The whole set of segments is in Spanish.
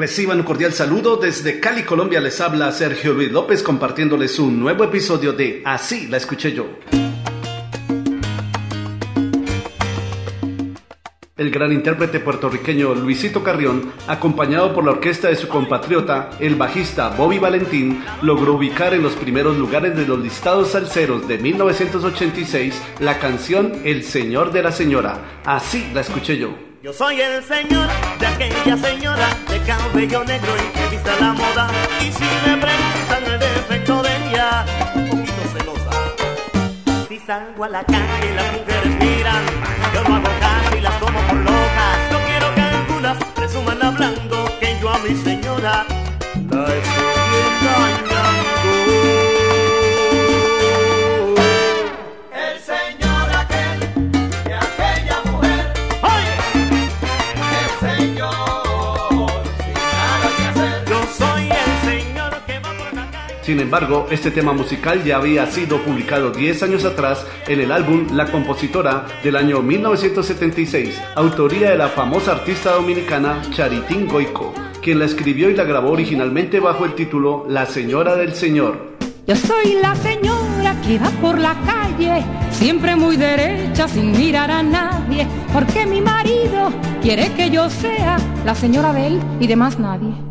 Reciban un cordial saludo desde Cali, Colombia. Les habla Sergio Luis López compartiéndoles un nuevo episodio de Así la escuché yo. El gran intérprete puertorriqueño Luisito Carrión, acompañado por la orquesta de su compatriota, el bajista Bobby Valentín, logró ubicar en los primeros lugares de los listados salseros de 1986 la canción El Señor de la Señora. Así la escuché yo. Yo soy el señor aquella señora de cabello negro y que vista la moda. Y si me preguntan el defecto de ella, un poquito celosa. Si salgo a la calle las mujeres miran, yo no hago caso y las tomo por locas. No quiero que algunas presuman hablando que yo a mi señora Sin embargo, este tema musical ya había sido publicado 10 años atrás en el álbum La Compositora del año 1976, autoría de la famosa artista dominicana Charitín Goico, quien la escribió y la grabó originalmente bajo el título La Señora del Señor. Yo soy la señora que va por la calle, siempre muy derecha, sin mirar a nadie, porque mi marido quiere que yo sea la señora de él y de más nadie.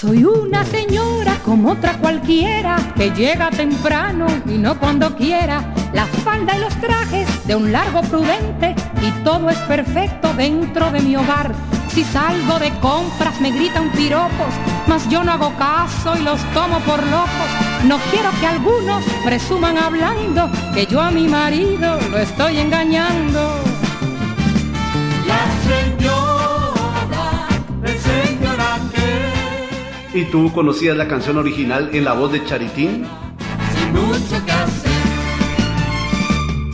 Soy una señora como otra cualquiera que llega temprano y no cuando quiera. La falda y los trajes de un largo prudente y todo es perfecto dentro de mi hogar. Si salgo de compras me gritan piropos, mas yo no hago caso y los tomo por locos. No quiero que algunos presuman hablando que yo a mi marido lo estoy engañando. ¿Y tú conocías la canción original en la voz de Charitín? Sin mucho.